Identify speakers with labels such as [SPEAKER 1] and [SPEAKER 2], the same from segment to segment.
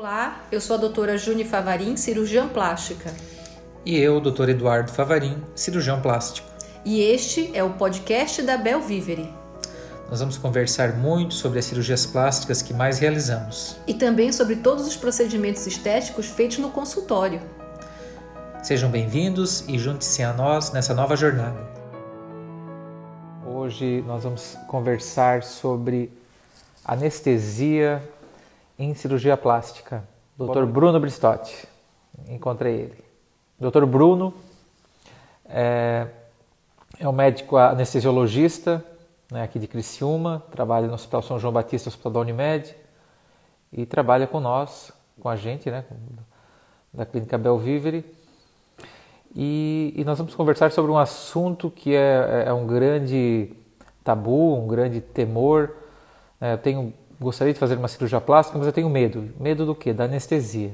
[SPEAKER 1] Olá, eu sou a doutora Juni Favarin, cirurgiã plástica.
[SPEAKER 2] E eu, doutor Eduardo Favarin, cirurgião plástico.
[SPEAKER 1] E este é o podcast da Bel Vivere.
[SPEAKER 2] Nós vamos conversar muito sobre as cirurgias plásticas que mais realizamos.
[SPEAKER 1] E também sobre todos os procedimentos estéticos feitos no consultório.
[SPEAKER 2] Sejam bem-vindos e junte-se a nós nessa nova jornada. Hoje nós vamos conversar sobre anestesia em cirurgia plástica. Dr. Bruno Bristotti. Encontrei ele. Dr. Bruno é, é um médico anestesiologista né, aqui de Criciúma, trabalha no Hospital São João Batista, Hospital da Unimed, e trabalha com nós, com a gente, né, da Clínica Belvivere. E, e nós vamos conversar sobre um assunto que é, é um grande tabu, um grande temor. É, eu tenho gostaria de fazer uma cirurgia plástica, mas eu tenho medo. Medo do quê? Da anestesia.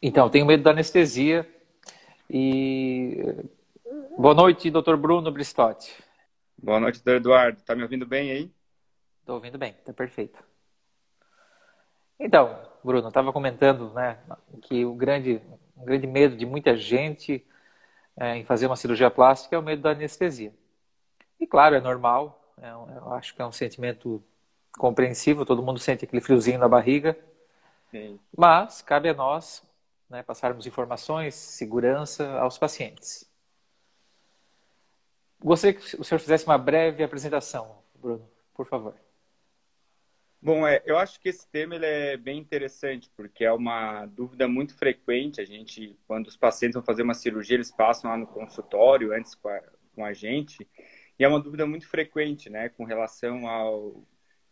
[SPEAKER 2] Então, eu tenho medo da anestesia. E boa noite, doutor Bruno Bristotti.
[SPEAKER 3] Boa noite, doutor Eduardo. Tá me ouvindo bem aí?
[SPEAKER 2] Estou ouvindo bem, tá perfeito. Então, Bruno, estava comentando, né, que o grande, um grande medo de muita gente é, em fazer uma cirurgia plástica é o medo da anestesia. E claro, é normal. É, eu acho que é um sentimento compreensível, todo mundo sente aquele friozinho na barriga. Sim. Mas cabe a nós né, passarmos informações, segurança aos pacientes. Gostaria que o senhor fizesse uma breve apresentação, Bruno, por favor.
[SPEAKER 3] Bom, é, eu acho que esse tema ele é bem interessante, porque é uma dúvida muito frequente. A gente, quando os pacientes vão fazer uma cirurgia, eles passam lá no consultório antes com a, com a gente, e é uma dúvida muito frequente, né, com relação ao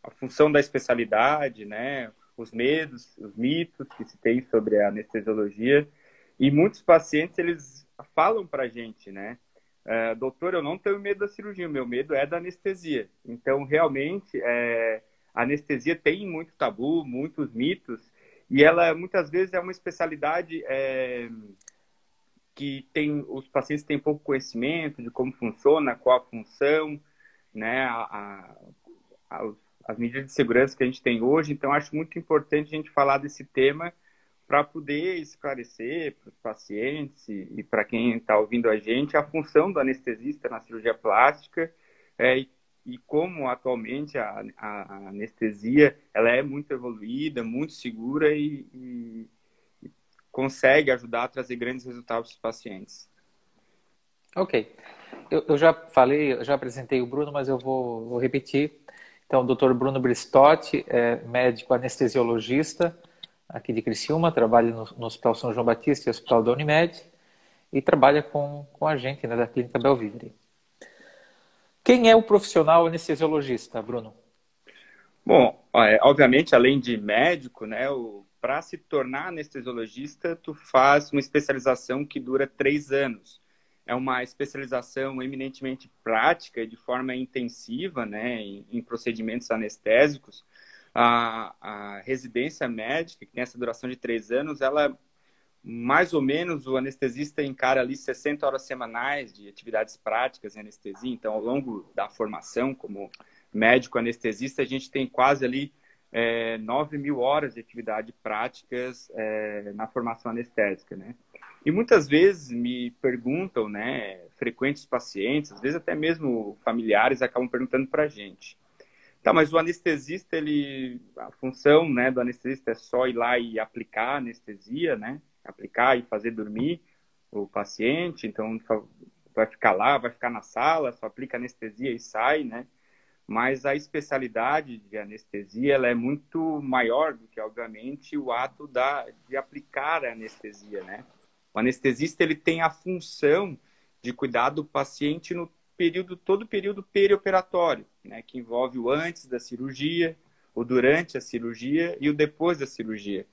[SPEAKER 3] a função da especialidade, né? Os medos, os mitos que se tem sobre a anestesiologia. E muitos pacientes, eles falam para a gente, né? É, doutor, eu não tenho medo da cirurgia, o meu medo é da anestesia. Então, realmente, é, a anestesia tem muito tabu, muitos mitos, e ela muitas vezes é uma especialidade é, que tem os pacientes têm pouco conhecimento de como funciona, qual a função, né? A, a, os as medidas de segurança que a gente tem hoje. Então, acho muito importante a gente falar desse tema para poder esclarecer para os pacientes e, e para quem está ouvindo a gente a função do anestesista na cirurgia plástica é, e, e, como atualmente a, a, a, anestesia ela é muito evoluída, muito segura e, e, e consegue ajudar a trazer grandes resultados para os pacientes.
[SPEAKER 2] Ok. Eu, eu, já falei, eu já apresentei o Bruno, mas eu vou, vou repetir. Então, o Dr. Bruno Bristotti é médico anestesiologista aqui de Criciúma, trabalha no, no Hospital São João Batista e Hospital da Unimed e trabalha com, com a gente né, da Clínica Belvivre. Quem é o profissional anestesiologista, Bruno?
[SPEAKER 3] Bom, é, obviamente, além de médico, né, para se tornar anestesiologista, tu faz uma especialização que dura três anos é uma especialização eminentemente prática de forma intensiva né, em, em procedimentos anestésicos. A, a, residência médica, que tem essa duração de três anos, ela mais ou menos o anestesista encara ali 60 horas semanais de atividades práticas em anestesia. Então, ao longo da formação como médico anestesista, a gente tem quase ali é, 9 mil horas de atividade práticas é, na formação anestésica, né? E muitas vezes me perguntam, né, frequentes pacientes, às vezes até mesmo familiares acabam perguntando para a gente. Tá, mas o anestesista, ele, a função, né, do anestesista é só ir lá e aplicar anestesia, né, aplicar e fazer dormir o paciente, então vai ficar lá, vai ficar na sala, só aplica anestesia e sai, né? Mas a especialidade de anestesia ela é muito maior do que, obviamente, o ato da, de aplicar a anestesia, né? O anestesista ele tem a função de cuidar do paciente no período todo o período perioperatório, né, que envolve o antes da cirurgia, o durante a cirurgia e o depois da cirurgia.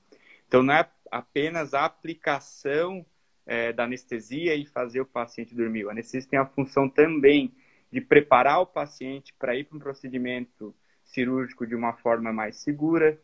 [SPEAKER 3] Então não é apenas a aplicação é, da anestesia e fazer o paciente dormir. O anestesista tem a função também de preparar o paciente para ir para um procedimento cirúrgico de uma forma mais segura,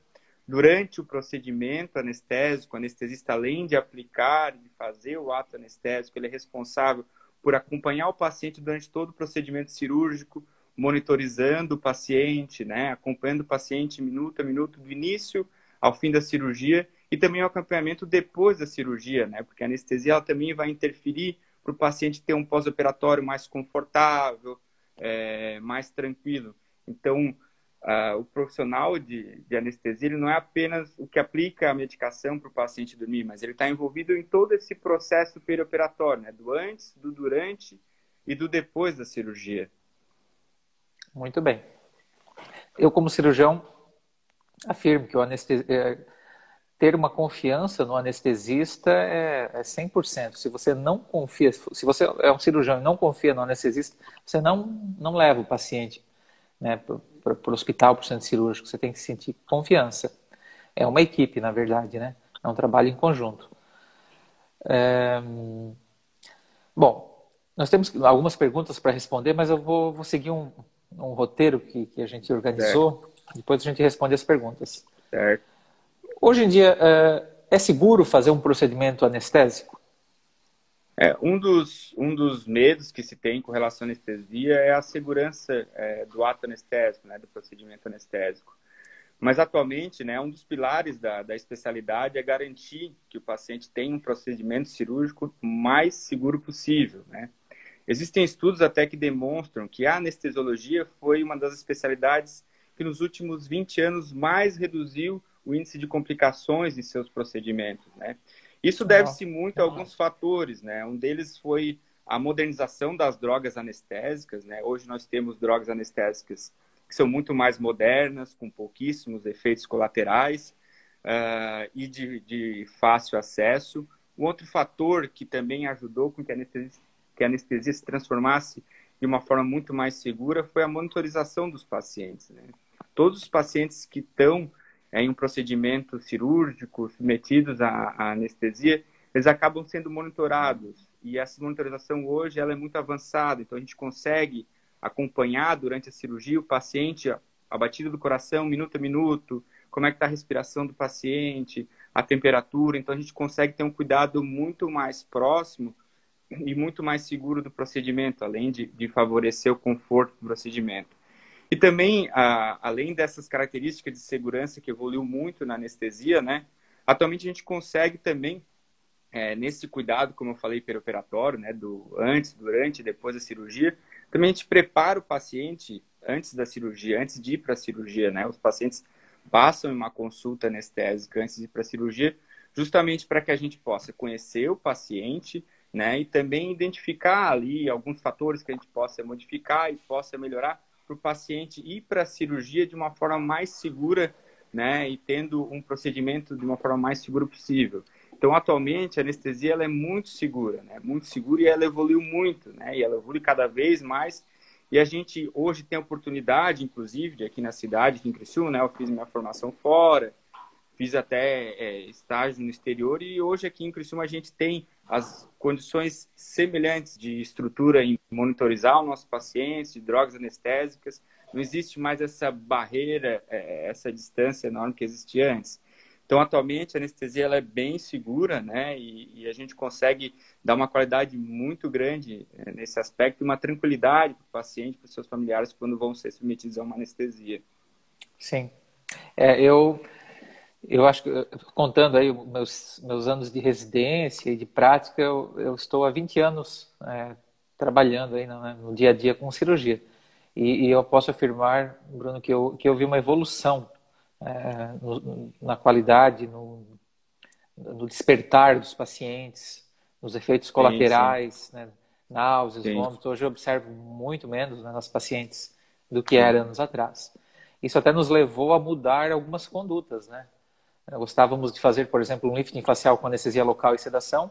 [SPEAKER 3] Durante o procedimento anestésico, o anestesista, além de aplicar e fazer o ato anestésico, ele é responsável por acompanhar o paciente durante todo o procedimento cirúrgico, monitorizando o paciente, né, acompanhando o paciente minuto a minuto, do início ao fim da cirurgia e também o acompanhamento depois da cirurgia, né? Porque a anestesia também vai interferir para o paciente ter um pós-operatório mais confortável, é, mais tranquilo. Então, uh, o profissional de, de anestesia ele não é apenas o que aplica a medicação para o paciente dormir, mas ele está envolvido em todo esse processo perioperatório, né? do antes, do durante e do depois da cirurgia.
[SPEAKER 2] Muito bem. Eu, como cirurgião, afirmo que é, ter uma confiança no anestesista é, é 100%. Se você não confia, se você é um cirurgião e não confia no anestesista, você não, não leva o paciente né, para o hospital, para o centro cirúrgico. Você tem que sentir confiança. É uma equipe, na verdade, né? É um trabalho em conjunto. É... Bom, nós temos algumas perguntas para responder, mas eu vou, vou seguir um, um roteiro que, que, a gente organizou. Certo. Depois a gente responde as perguntas.
[SPEAKER 3] Certo.
[SPEAKER 2] Hoje em dia, é, é seguro fazer um procedimento anestésico?
[SPEAKER 3] É, um, dos, um dos medos que se tem com relação à anestesia é a segurança é, do ato anestésico, né, do procedimento anestésico. Mas atualmente, né, um dos pilares da, da especialidade é garantir que o paciente tenha um procedimento cirúrgico mais seguro possível. Né? Existem estudos até que demonstram que a anestesiologia foi uma das especialidades que nos últimos 20 anos mais reduziu o índice de complicações em seus procedimentos. Né? Isso deve-se muito a alguns fatores, né? Um deles foi a modernização das drogas anestésicas, né? Hoje nós temos drogas anestésicas que são muito mais modernas, com pouquíssimos efeitos colaterais uh, e de, de, fácil acesso. Um outro fator que também ajudou com que a, anestesia, que a anestesia se transformasse de uma forma muito mais segura foi a monitorização dos pacientes. Né? Todos os pacientes que estão em um procedimento cirúrgico, submetidos à, à, anestesia, eles acabam sendo monitorados. E essa monitorização hoje ela é muito avançada, então a gente consegue acompanhar durante a cirurgia o paciente, a batida do coração, minuto a minuto, como é que está a respiração do paciente, a temperatura. Então a gente consegue ter um cuidado muito mais próximo e muito mais seguro do procedimento, além de, de favorecer o conforto do procedimento. E também, a, além dessas características de segurança que evoluiu muito na anestesia, né? Atualmente a gente consegue também, é, nesse cuidado, como eu falei, perioperatório, né? Do antes, durante e depois da cirurgia, também a gente prepara o paciente antes da cirurgia, antes de ir para a cirurgia, né? Os pacientes passam em uma consulta anestésica antes de ir para a cirurgia, justamente para que a gente possa conhecer o paciente, né? E também identificar ali alguns fatores que a gente possa modificar e possa melhorar para o paciente ir para a cirurgia de uma forma mais segura, né, e tendo um procedimento de uma forma mais segura possível. Então, atualmente, a anestesia ela é muito segura, né, muito segura e ela evoluiu muito, né, e ela evolui cada vez mais. E a gente hoje tem a oportunidade, inclusive, de aqui na cidade, aqui em Criciúma, né, eu fiz minha formação fora, fiz até é, estágio no exterior e hoje aqui em Criciúma a gente tem as condições semelhantes de estrutura em monitorizar o nosso paciente, de drogas anestésicas. Não existe mais essa barreira, é, essa distância enorme que existia antes. Então, atualmente, a anestesia ela é bem segura, né? E, e a gente consegue dar uma qualidade muito grande é, nesse aspecto e uma tranquilidade para o paciente, para os seus familiares, quando vão ser submetidos a uma anestesia.
[SPEAKER 2] Sim. É, eu eu acho que, contando aí meus, meus anos de residência e de prática, eu, eu estou há 20 anos é, trabalhando aí no, né, no, dia a dia com cirurgia. E, e, eu posso afirmar, Bruno, que eu, que eu vi uma evolução é, no, na qualidade, no, no, despertar dos pacientes, nos efeitos colaterais, sim, sim. Né, náuseas, vômitos. Hoje eu observo muito menos né, nas pacientes do que era anos atrás. Isso até nos levou a mudar algumas condutas, né? Gostávamos de fazer, por exemplo, um lifting facial com anestesia local e sedação,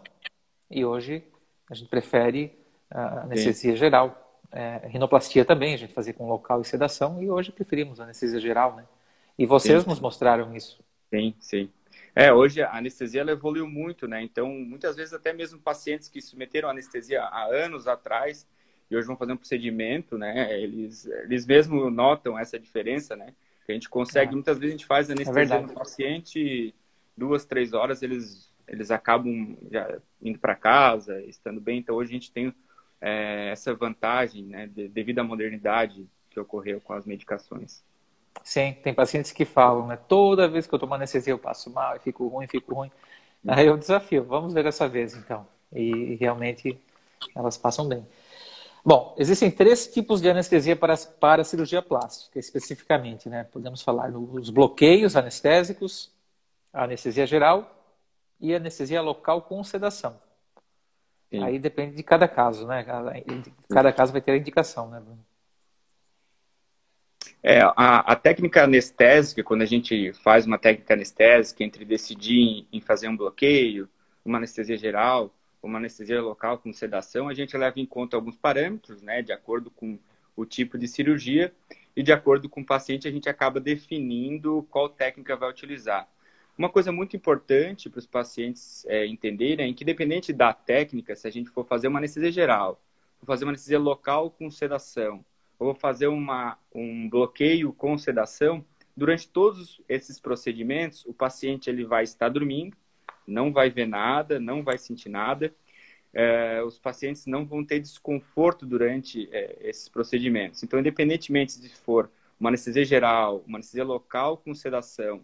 [SPEAKER 2] e hoje a gente prefere a anestesia Sim. geral. É, rinoplastia também a gente fazia com local e sedação, e hoje preferimos a anestesia geral, né? E vocês sim. nos mostraram isso.
[SPEAKER 3] Sim, sim. É, hoje a anestesia ela evoluiu muito, né? Então, muitas vezes até mesmo pacientes que submeteram a anestesia há anos atrás e hoje vão fazer um procedimento, né? Eles, eles mesmo notam essa diferença, né? A gente consegue, é. muitas vezes a gente faz anestesia é no paciente, duas, três horas, eles, eles acabam já indo para casa, estando bem. Então, hoje a gente tem é, essa vantagem, né, de, devido à modernidade que ocorreu com as medicações.
[SPEAKER 2] Sim, tem pacientes que falam, né? Toda vez que eu tomo anestesia eu passo mal, eu fico ruim, fico ruim. Aí é um desafio. Vamos ver dessa vez, então. E realmente elas passam bem. Bom, existem três tipos de anestesia para, para cirurgia plástica, especificamente, né? Podemos falar dos bloqueios anestésicos, anestesia geral e anestesia local com sedação. Sim. Aí depende de cada caso, né? Cada, cada caso vai ter a indicação, né, Bruno?
[SPEAKER 3] É, a, a, técnica anestésica, quando a gente faz uma técnica anestésica entre decidir em, em fazer um bloqueio, uma anestesia geral, uma anestesia local com sedação, a gente leva em conta alguns parâmetros, né, de acordo com o tipo de cirurgia e de acordo com o paciente a gente acaba definindo qual técnica vai utilizar. Uma coisa muito importante para os pacientes é, entenderem é que, independente da técnica, se a gente for fazer uma anestesia geral, for fazer uma anestesia local com sedação, ou fazer uma, um bloqueio com sedação, durante todos esses procedimentos, o paciente ele vai estar dormindo, não vai ver nada, não vai sentir nada. É, os pacientes não vão ter desconforto durante é, esses procedimentos. Então, independentemente se for uma anestesia geral, uma anestesia local com sedação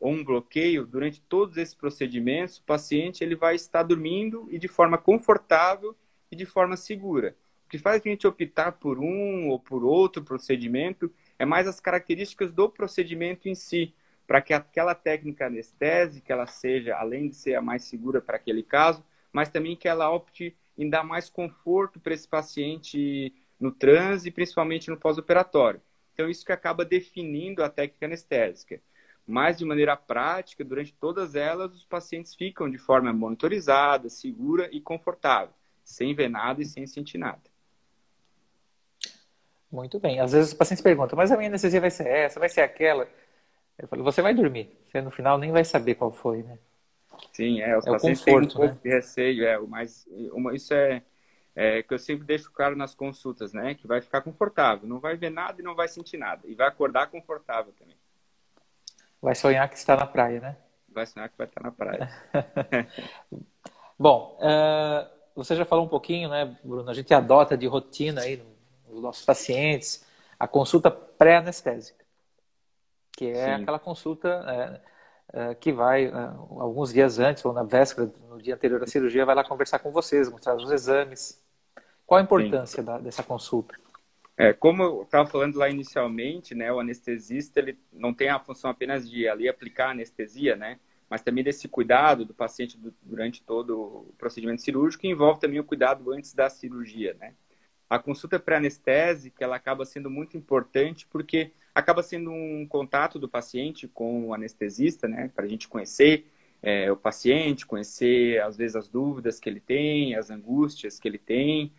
[SPEAKER 3] ou um bloqueio, durante todos esses procedimentos, o paciente ele vai estar dormindo e de forma confortável e de forma segura que faz a gente optar por um ou por outro procedimento é mais as características do procedimento em si, para que aquela técnica anestésica ela seja, além de ser a mais segura para aquele caso, mas também que ela opte em dar mais conforto para esse paciente no transe principalmente no pós-operatório. Então, isso que acaba definindo a técnica anestésica. Mas, de maneira prática, durante todas elas, os pacientes ficam de forma monitorizada, segura e confortável, sem ver nada e sem sentir nada.
[SPEAKER 2] Muito bem. Às vezes os pacientes perguntam, mas a minha anestesia vai ser essa, vai ser aquela? Eu falo, você vai dormir. Você no final nem vai saber qual foi, né?
[SPEAKER 3] Sim, é. Os é pacientes conforto, têm um né? de receio, é. Mas uma, isso é, é que eu sempre deixo claro nas consultas, né? Que vai ficar confortável. Não vai ver nada e não vai sentir nada. E vai acordar confortável também.
[SPEAKER 2] Vai sonhar que está na praia, né?
[SPEAKER 3] Vai sonhar que vai estar na praia.
[SPEAKER 2] Bom, uh, você já falou um pouquinho, né, Bruno? A gente adota de rotina aí no os nossos pacientes, a consulta pré-anestésica, que é Sim. aquela consulta é, é, que vai, é, alguns dias antes ou na véspera, no dia anterior à cirurgia, vai lá conversar com vocês, mostrar os exames. Qual a importância da, dessa consulta?
[SPEAKER 3] É, como eu estava falando lá inicialmente, né, o anestesista ele não tem a função apenas de ali aplicar anestesia, né, mas também desse cuidado do paciente durante todo o procedimento cirúrgico, envolve também o cuidado antes da cirurgia, né a consulta pré-anestésica ela acaba sendo muito importante porque acaba sendo um contato do paciente com o anestesista, né, para a gente conhecer é, o paciente, conhecer às vezes as dúvidas que ele tem, as angústias que ele tem,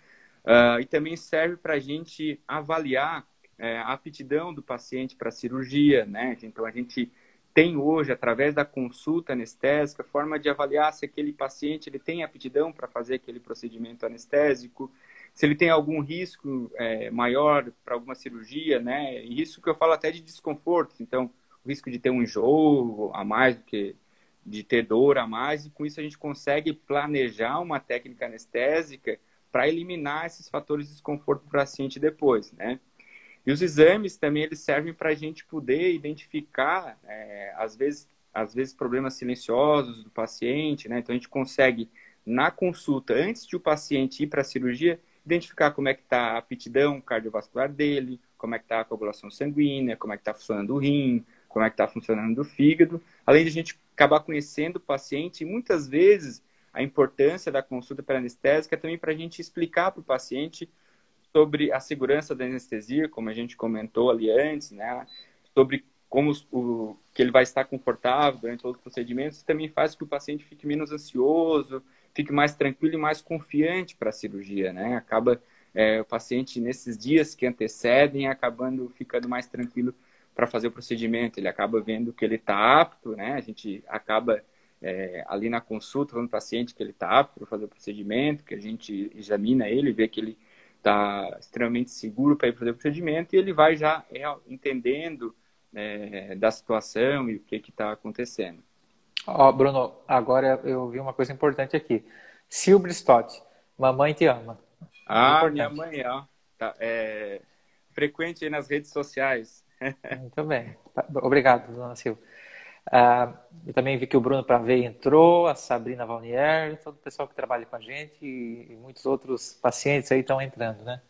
[SPEAKER 3] uh, e também serve para a gente avaliar é, a aptidão do paciente para a cirurgia, né? Então a gente tem hoje, através da consulta anestésica, forma de avaliar se aquele paciente ele tem aptidão para fazer aquele procedimento anestésico, se ele tem algum risco é, maior para alguma cirurgia, né? Isso que eu falo até de desconforto. Então, o risco de ter um enjoo a mais do que de ter dor a mais, e com isso a gente consegue planejar uma técnica anestésica para eliminar esses fatores de desconforto para o paciente depois, né? E os exames também eles servem para a gente poder identificar, é, às vezes, às vezes problemas silenciosos do paciente, né? Então a gente consegue na consulta antes de o paciente ir para a cirurgia identificar como é que está a aptidão cardiovascular dele, como é que está a coagulação sanguínea, como é que está funcionando o rim, como é que está funcionando o fígado, além de a gente acabar conhecendo o paciente e muitas vezes a importância da consulta pré-anestésica é também para a gente explicar para o paciente sobre a segurança da anestesia, como a gente comentou ali antes, né? Sobre como o, que ele vai estar confortável durante todos os procedimentos, também faz com que o paciente fique menos ansioso, fique mais tranquilo e mais confiante para a cirurgia, né? Acaba é, o paciente nesses dias que antecedem acabando ficando mais tranquilo para fazer o procedimento. Ele acaba vendo que ele está apto, né? A gente acaba é, ali na consulta falando para o paciente que ele está apto para fazer o procedimento, que a gente examina ele, vê que ele está extremamente seguro para ir fazer o procedimento e ele vai já é, entendendo é, da situação e o que está acontecendo.
[SPEAKER 2] Ó, oh, Bruno, agora eu vi uma coisa importante aqui. Silvio Stott, mamãe te ama.
[SPEAKER 3] Ah, minha mãe, ó. Tá, é frequente aí nas redes sociais.
[SPEAKER 2] Muito bem. Obrigado, dona Silva. Uh, eu também vi que o Bruno Pravei entrou, a Sabrina Valnier, todo o pessoal que trabalha com a gente e, e muitos outros pacientes aí estão entrando, né?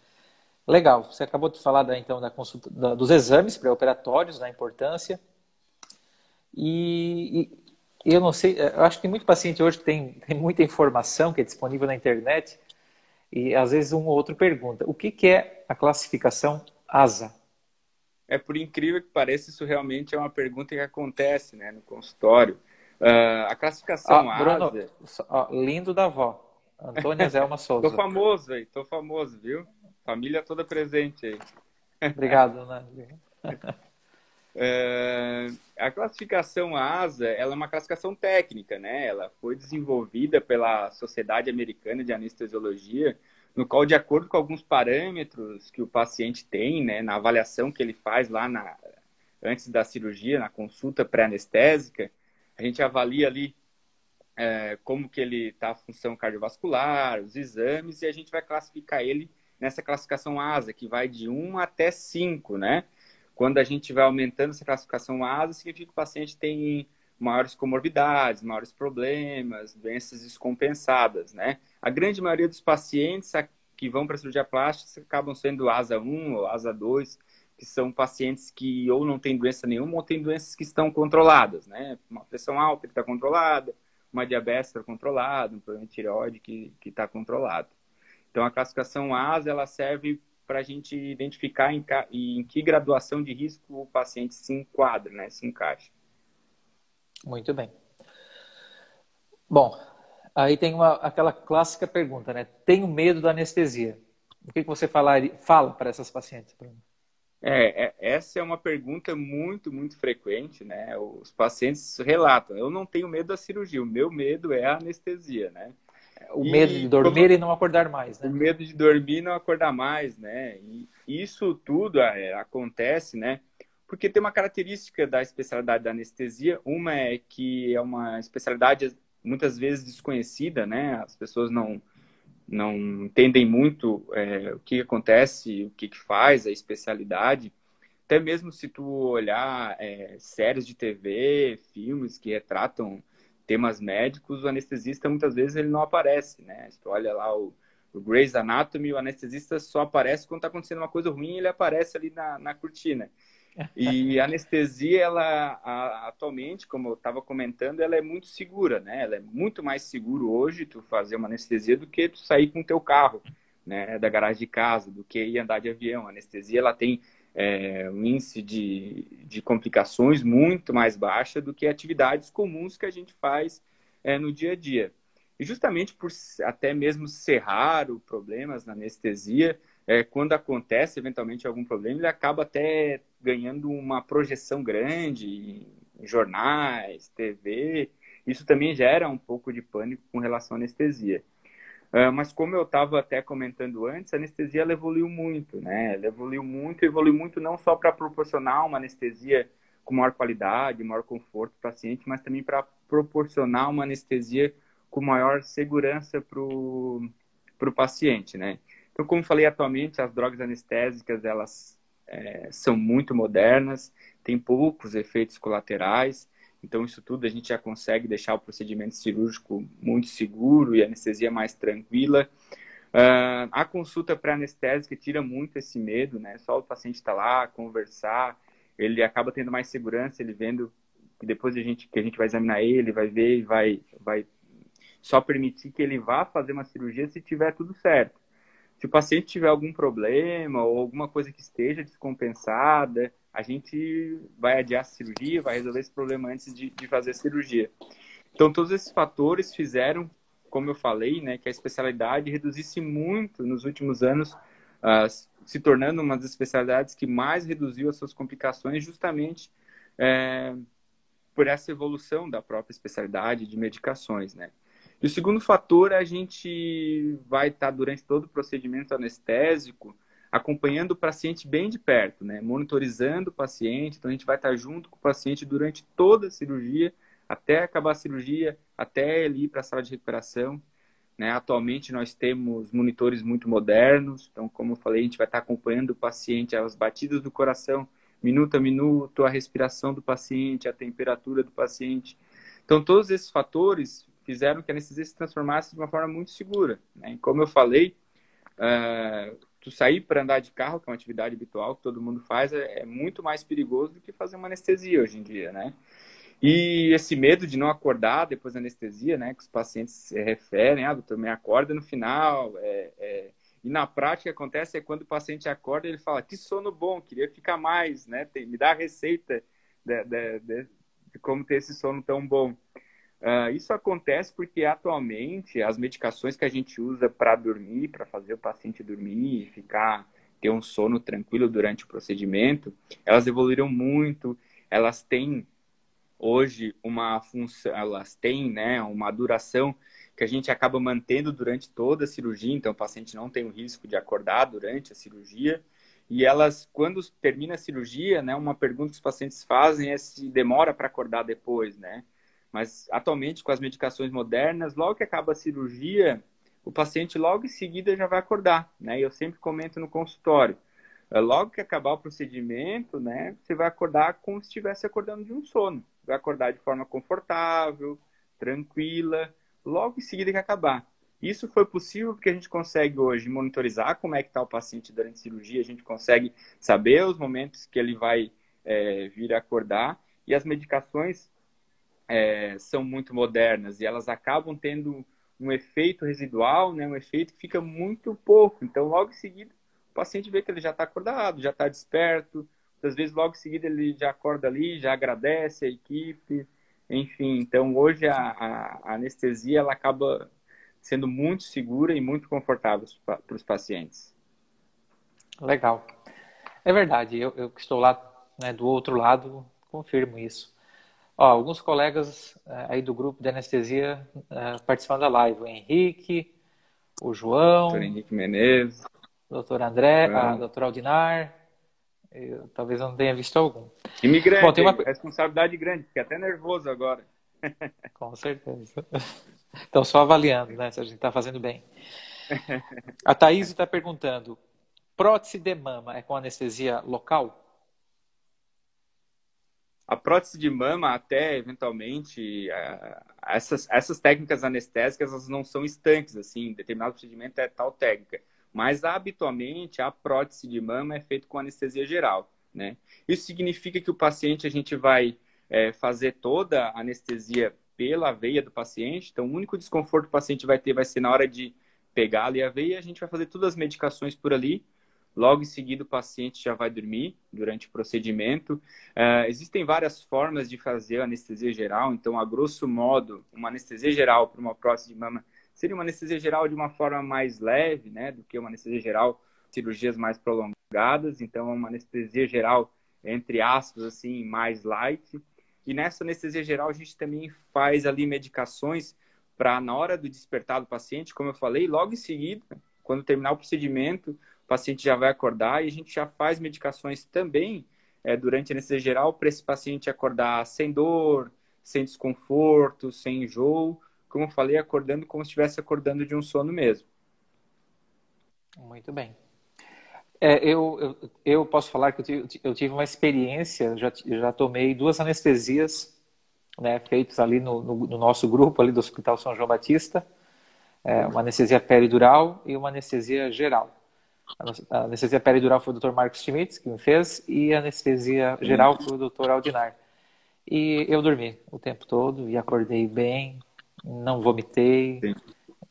[SPEAKER 2] Legal. Você acabou de falar da, então da consulta, da, dos exames pré-operatórios, da importância. E, e, eu não sei, eu acho que tem muito paciente hoje que tem, tem muita informação que é disponível na internet e às vezes um ou outro pergunta: o que, que é a classificação ASA?
[SPEAKER 3] É por incrível que pareça, isso realmente é uma pergunta que acontece né, no consultório. Uh, a classificação
[SPEAKER 2] ah, Bruno, Ó, lindo da avó. Antônia Zelma Souza.
[SPEAKER 3] tô famoso, aí, tô famoso, viu? Família toda presente aí.
[SPEAKER 2] Obrigado, né?
[SPEAKER 3] É, a classificação ASA ela é uma classificação técnica, né? Ela foi desenvolvida pela Sociedade Americana de Anestesiologia no qual, de acordo com alguns parâmetros que o paciente tem, né, na avaliação que ele faz lá na, antes da cirurgia, na consulta pré-anestésica, a gente avalia ali é, como que ele está a função cardiovascular, os exames, e a gente vai classificar ele nessa classificação ASA, que vai de 1 até 5, né? Quando a gente vai aumentando essa classificação ASA, significa que o paciente tem maiores comorbidades, maiores problemas, doenças descompensadas, né? A grande maioria dos pacientes que vão para a cirurgia plástica acabam sendo ASA 1 ou ASA 2, que são pacientes que ou não têm doença nenhuma ou têm doenças que estão controladas, né? Uma pressão alta que está controlada, uma diabetes está controlada, um problema de tireoide que está controlado. Então, a classificação ASA, ela serve para a gente identificar em, em que graduação de risco o paciente se enquadra, né? Se encaixa.
[SPEAKER 2] Muito bem. Bom, aí tem uma, aquela clássica pergunta, né? Tenho medo da anestesia. O que, que você falaria, fala para essas pacientes, Bruno?
[SPEAKER 3] É, é, essa é uma pergunta muito, muito frequente, né? Os pacientes relatam, eu não tenho medo da cirurgia, o meu medo é a anestesia, né?
[SPEAKER 2] O e, medo de dormir e não acordar mais, né?
[SPEAKER 3] O medo de dormir e não acordar mais, né? E isso tudo é, acontece, né? porque tem uma característica da especialidade da anestesia. Uma é que é uma especialidade muitas vezes desconhecida, né? As pessoas não não entendem muito é, o que acontece, o que, que faz a especialidade. Até mesmo se tu olhar é, séries de TV, filmes que retratam temas médicos, o anestesista muitas vezes ele não aparece, né? Se tu olha lá o, o Grey's Anatomy, o anestesista só aparece quando está acontecendo uma coisa ruim, ele aparece ali na, na cortina. E a anestesia, ela a, atualmente, como eu estava comentando, ela é muito segura, né? Ela é muito mais seguro hoje tu fazer uma anestesia do que tu sair com o teu carro, né? Da garagem de casa, do que ir andar de avião. A anestesia, ela tem é, um índice de, de complicações muito mais baixa do que atividades comuns que a gente faz é, no dia a dia. E justamente por até mesmo ser raro problemas na anestesia, é, quando acontece eventualmente algum problema, ele acaba até ganhando uma projeção grande em jornais, TV. Isso também gera um pouco de pânico com relação à anestesia. Uh, mas como eu estava até comentando antes, a anestesia ela evoluiu muito, né? Ela evoluiu muito, evoluiu muito não só para proporcionar uma anestesia com maior qualidade, maior conforto para o paciente, mas também para proporcionar uma anestesia com maior segurança para o paciente, né? Então, como falei atualmente, as drogas anestésicas, elas é, são muito modernas, tem poucos efeitos colaterais, então isso tudo a gente já consegue deixar o procedimento cirúrgico muito seguro e a anestesia mais tranquila. Uh, a consulta pré-anestésica tira muito esse medo, né? Só o paciente estar tá lá, conversar, ele acaba tendo mais segurança, ele vendo que depois a gente, que a gente vai examinar ele, vai ver e vai, vai só permitir que ele vá fazer uma cirurgia se tiver tudo certo. Se o paciente tiver algum problema ou alguma coisa que esteja descompensada, a gente vai adiar a cirurgia, vai resolver esse problema antes de, de fazer a cirurgia. Então, todos esses fatores fizeram, como eu falei, né, que a especialidade reduzisse muito nos últimos anos, uh, se tornando uma das especialidades que mais reduziu as suas complicações, justamente é, por essa evolução da própria especialidade de medicações, né? E o segundo fator, a gente vai estar durante todo o procedimento anestésico acompanhando o paciente bem de perto, né? monitorizando o paciente. Então, a gente vai estar junto com o paciente durante toda a cirurgia, até acabar a cirurgia, até ele ir para a sala de recuperação. Né? Atualmente, nós temos monitores muito modernos. Então, como eu falei, a gente vai estar acompanhando o paciente, as batidas do coração, minuto a minuto, a respiração do paciente, a temperatura do paciente. Então, todos esses fatores fizeram que a anestesia se transformasse de uma forma muito segura. Né? Como eu falei, uh, tu sair para andar de carro, que é uma atividade habitual que todo mundo faz, é, é, muito mais perigoso do que fazer uma anestesia hoje em dia, né? E esse medo de não acordar depois da anestesia, né, que os pacientes se referem, ah, doutor, me acorda no final, é, é... e na prática acontece é quando o paciente acorda, ele fala, que sono bom, queria ficar mais, né, Tem, me dá a receita de, de, de, de como ter esse sono tão bom. Uh, isso acontece porque atualmente as medicações que a gente usa para dormir, para fazer o paciente dormir e ficar ter um sono tranquilo durante o procedimento, elas evoluíram muito, elas têm hoje uma função, elas têm né, uma duração que a gente acaba mantendo durante toda a cirurgia, então o paciente não tem o risco de acordar durante a cirurgia. E elas, quando termina a cirurgia, né, uma pergunta que os pacientes fazem é se demora para acordar depois, né? Mas atualmente, com as medicações modernas, logo que acaba a cirurgia, o paciente logo em seguida já vai acordar, né? Eu sempre comento no consultório, é, logo que acabar o procedimento, né, você vai acordar como se estivesse acordando de um sono. Vai acordar de forma confortável, tranquila, logo em seguida que acabar. Isso foi possível porque a gente consegue hoje monitorizar como é que está o paciente durante a cirurgia, a gente consegue saber os momentos que ele vai é, vir acordar e as medicações é, são muito modernas e elas acabam tendo um efeito residual, né, um efeito que fica muito pouco. Então, logo em seguida, o paciente vê que ele já está acordado, já está desperto. Às vezes, logo em seguida, ele já acorda ali, já agradece a equipe. Enfim, então hoje a, a, anestesia ela acaba sendo muito segura e muito confortável para os pacientes.
[SPEAKER 2] Legal. É verdade, eu, eu que estou lá né, do outro lado, confirmo isso. Ó, alguns colegas uh, aí do grupo de anestesia uh, participando da live. O Henrique, o João.
[SPEAKER 3] Doutor Henrique Menezes.
[SPEAKER 2] Doutor André, a ah, doutor Aldinar. Eu, talvez eu não tenha visto algum.
[SPEAKER 3] Imigrante, Bom, tem uma responsabilidade grande, fiquei até nervoso agora.
[SPEAKER 2] Com certeza. Então, só avaliando, né, se a gente está fazendo bem. A Thaís está perguntando: prótese de mama é com anestesia local?
[SPEAKER 3] A prótese de mama, até eventualmente, essas, essas técnicas anestésicas elas não são estanques, assim, determinado procedimento é tal técnica. Mas habitualmente a prótese de mama é feita com anestesia geral, né? Isso significa que o paciente a gente vai é, fazer toda a anestesia pela veia do paciente. Então, o único desconforto que o paciente vai ter vai ser na hora de pegar ali a veia. A gente vai fazer todas as medicações por ali Logo em seguida, o paciente já vai dormir durante o procedimento. Uh, existem várias formas de fazer anestesia geral, então, a grosso modo, uma anestesia geral para uma prótese de mama seria uma anestesia geral de uma forma mais leve, né, do que uma anestesia geral cirurgias mais prolongadas. Então, uma anestesia geral, entre aspas, assim, mais light. E nessa anestesia geral, a gente também faz ali medicações para, na hora do despertar do paciente, como eu falei, logo em seguida, quando terminar o procedimento, o paciente já vai acordar e a gente já faz medicações também é, durante a anestesia geral para esse paciente acordar sem dor, sem desconforto, sem enjoo, como eu falei, acordando como se estivesse acordando de um sono mesmo.
[SPEAKER 2] Muito bem. É, eu, eu, eu, posso falar que eu tive, eu tive uma experiência, já, já tomei duas anestesias né, feitas ali no, no, no, nosso grupo ali do Hospital São João Batista, é, uma anestesia peridural e uma anestesia geral. A anestesia peridural foi o Dr. Marcos Schmitz, que me fez, e a anestesia geral foi o Dr. Aldinar. E eu dormi o tempo todo e acordei bem, não vomitei.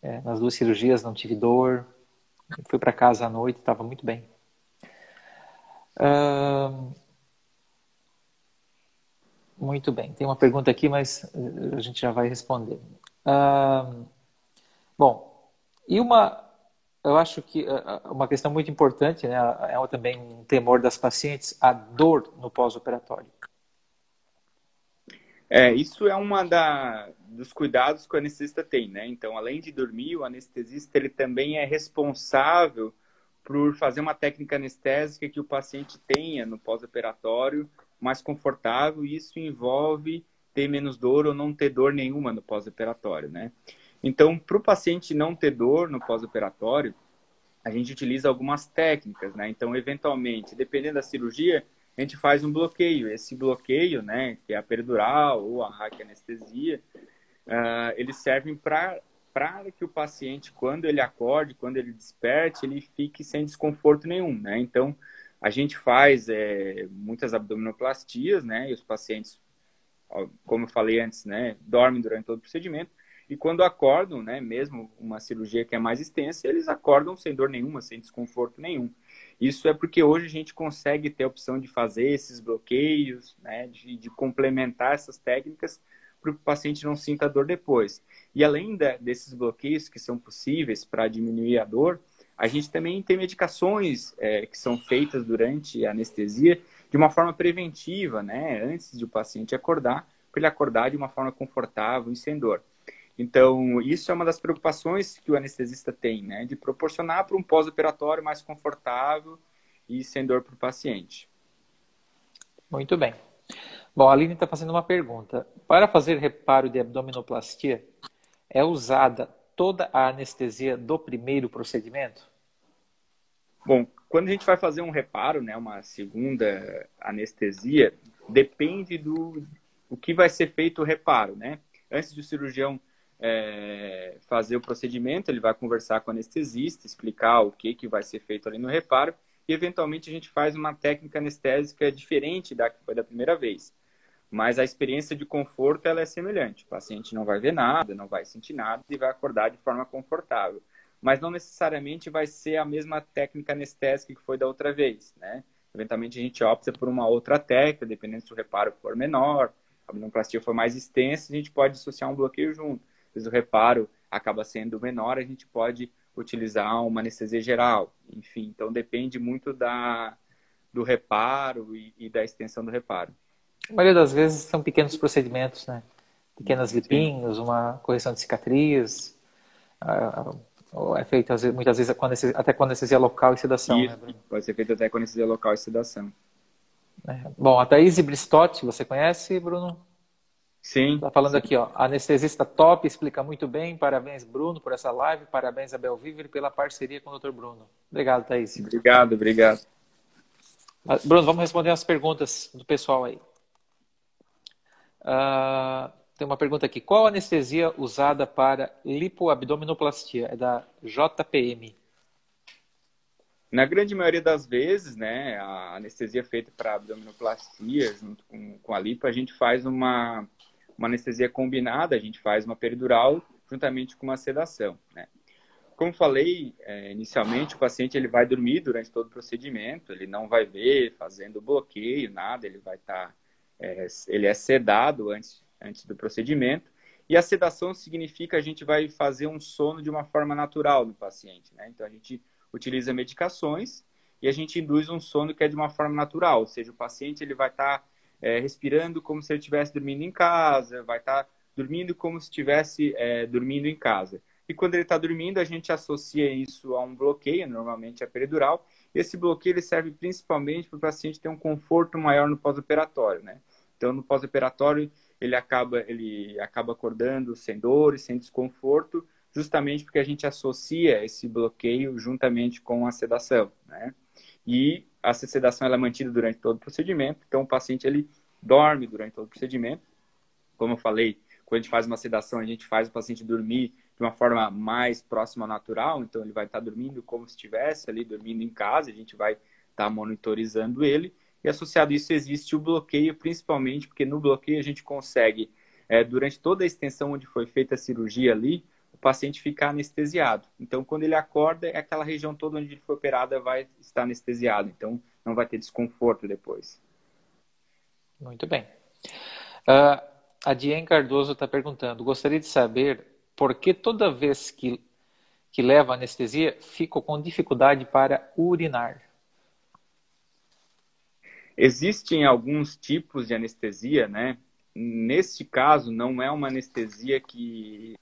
[SPEAKER 2] É, nas duas cirurgias não tive dor. Fui para casa à noite, estava muito bem. Muito bem. Tem uma pergunta aqui, mas a gente já vai responder. Bom, e uma eu acho que eh, eh, uma questão muito importante, né, é também um temor das pacientes, a dor no pós-operatório.
[SPEAKER 3] É, isso é uma da, dos cuidados que o anestesista tem, né? Então, além de dormir, o anestesista ele também é responsável por fazer uma técnica anestésica que o paciente tenha no pós-operatório mais confortável, e isso envolve ter menos dor ou não ter dor nenhuma no pós-operatório, né? Então, para o paciente não ter dor no pós-operatório, a gente utiliza algumas técnicas, né? Então, eventualmente, dependendo da cirurgia, a gente faz um bloqueio. Esse bloqueio, né, que é a peridural ou a raquianestesia, uh, eles servem para para que o paciente, quando ele acorde, quando ele desperte, ele fique sem desconforto nenhum, né? Então, a gente faz é, muitas abdominoplastias, né? E os pacientes, como eu falei antes, né, dormem durante todo o procedimento. E quando acordam, né, mesmo uma cirurgia que é mais extensa, eles acordam sem dor nenhuma, sem desconforto nenhum. Isso é porque hoje a gente consegue ter a opção de fazer esses bloqueios, né, de, de complementar essas técnicas para o paciente não sinta dor depois. E além de, desses bloqueios que são possíveis para diminuir a dor, a gente também tem medicações é, que são feitas durante a anestesia de uma forma preventiva, né, antes de o paciente acordar, para ele acordar de uma forma confortável e sem dor. Então, isso é uma das preocupações que o anestesista tem, né? De proporcionar para um pós-operatório mais confortável e sem dor para o paciente.
[SPEAKER 2] Muito bem. Bom, a Aline está fazendo uma pergunta. Para fazer reparo de abdominoplastia, é usada toda a anestesia do primeiro procedimento?
[SPEAKER 3] Bom, quando a gente vai fazer um reparo, né, uma segunda anestesia, depende do o que vai ser feito o reparo, né? Antes do cirurgião é, fazer o procedimento, ele vai conversar com o anestesista, explicar o que, que vai ser feito ali no reparo e, eventualmente, a gente faz uma técnica anestésica diferente da que foi da primeira vez. Mas a experiência de conforto ela é semelhante. O paciente não vai ver nada, não vai sentir nada e vai acordar de forma confortável. Mas não necessariamente vai ser a mesma técnica anestésica que foi da outra vez, né? Eventualmente a gente opta por uma outra técnica, dependendo se o reparo for menor, a abdominoplastia for mais extensa, a gente pode associar um bloqueio junto o reparo acaba sendo menor, a gente pode utilizar uma anestesia geral. Enfim, então depende muito da, do reparo e, e, da extensão do reparo.
[SPEAKER 2] A maioria das vezes são pequenos procedimentos, né? Pequenas lipinhos, uma correção de cicatriz. é feito muitas vezes até com anestesia local e sedação.
[SPEAKER 3] Isso, né, pode ser feito até com anestesia local e sedação.
[SPEAKER 2] É. Bom, a Thaís Bristotti, você conhece, Bruno?
[SPEAKER 3] Sim.
[SPEAKER 2] Está falando aqui, ó. Anestesista top, explica muito bem. Parabéns, Bruno, por essa live. Parabéns, Abel Viver, pela parceria com o Dr. Bruno. Obrigado, Thaís.
[SPEAKER 3] Obrigado, obrigado.
[SPEAKER 2] Ah, Bruno, vamos responder as perguntas do pessoal aí. Uh, tem uma pergunta aqui. Qual anestesia usada para lipoabdominoplastia? É da JPM.
[SPEAKER 3] Na grande maioria das vezes, né, a anestesia feita para abdominoplastia, junto com, com a lipo, a gente faz uma uma anestesia combinada, a gente faz uma peridural juntamente com uma sedação, né? Como falei é, inicialmente, o paciente ele vai dormir durante todo o procedimento, ele não vai ver fazendo bloqueio, nada, ele vai estar, tá, é, ele é sedado antes, antes do procedimento. E a sedação significa a gente vai fazer um sono de uma forma natural no paciente, né? Então a gente utiliza medicações e a gente induz um sono que é de uma forma natural, ou seja, o paciente ele vai estar tá é, respirando como se ele estivesse dormindo em casa, vai estar tá dormindo como se estivesse é, dormindo em casa. E quando ele está dormindo, a gente associa isso a um bloqueio, normalmente a peridural. Esse bloqueio ele serve principalmente para o paciente ter um conforto maior no pós-operatório, né? Então, no pós-operatório, ele acaba, ele acaba acordando sem dor e sem desconforto, justamente porque a gente associa esse bloqueio juntamente com a sedação, né? E a sedação é mantida durante todo o procedimento, então o paciente ele dorme durante todo o procedimento. Como eu falei, quando a gente faz uma sedação, a gente faz o paciente dormir de uma forma mais próxima ao natural, então ele vai estar dormindo como se estivesse ali dormindo em casa, a gente vai estar monitorizando ele. E associado a isso existe o bloqueio, principalmente porque no bloqueio a gente consegue, é, durante toda a extensão onde foi feita a cirurgia ali, paciente ficar anestesiado. Então, quando ele acorda, é aquela região toda onde ele foi operada vai estar anestesiado. Então, não vai ter desconforto depois.
[SPEAKER 2] Muito bem. Uh, a Dien Cardoso está perguntando: gostaria de saber por que toda vez que, que leva anestesia fico com dificuldade para urinar?
[SPEAKER 3] Existem alguns tipos de anestesia, né? Neste caso, não é uma anestesia que